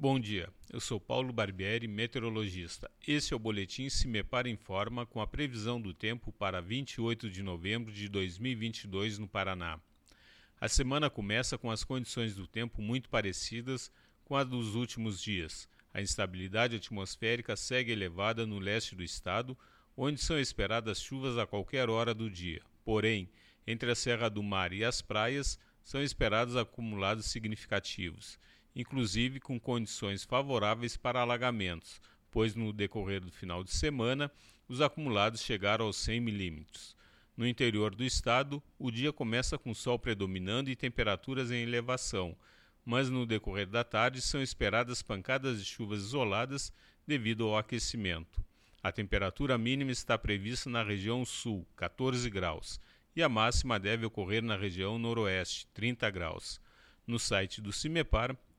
Bom dia, eu sou Paulo Barbieri, meteorologista. Esse é o Boletim Se Me Para Informa com a previsão do tempo para 28 de novembro de 2022 no Paraná. A semana começa com as condições do tempo muito parecidas com as dos últimos dias. A instabilidade atmosférica segue elevada no leste do estado, onde são esperadas chuvas a qualquer hora do dia. Porém, entre a Serra do Mar e as praias, são esperados acumulados significativos inclusive com condições favoráveis para alagamentos, pois no decorrer do final de semana os acumulados chegaram aos 100 milímetros. No interior do estado, o dia começa com sol predominando e temperaturas em elevação, mas no decorrer da tarde são esperadas pancadas de chuvas isoladas devido ao aquecimento. A temperatura mínima está prevista na região sul, 14 graus, e a máxima deve ocorrer na região noroeste, 30 graus. No site do CIMEPAR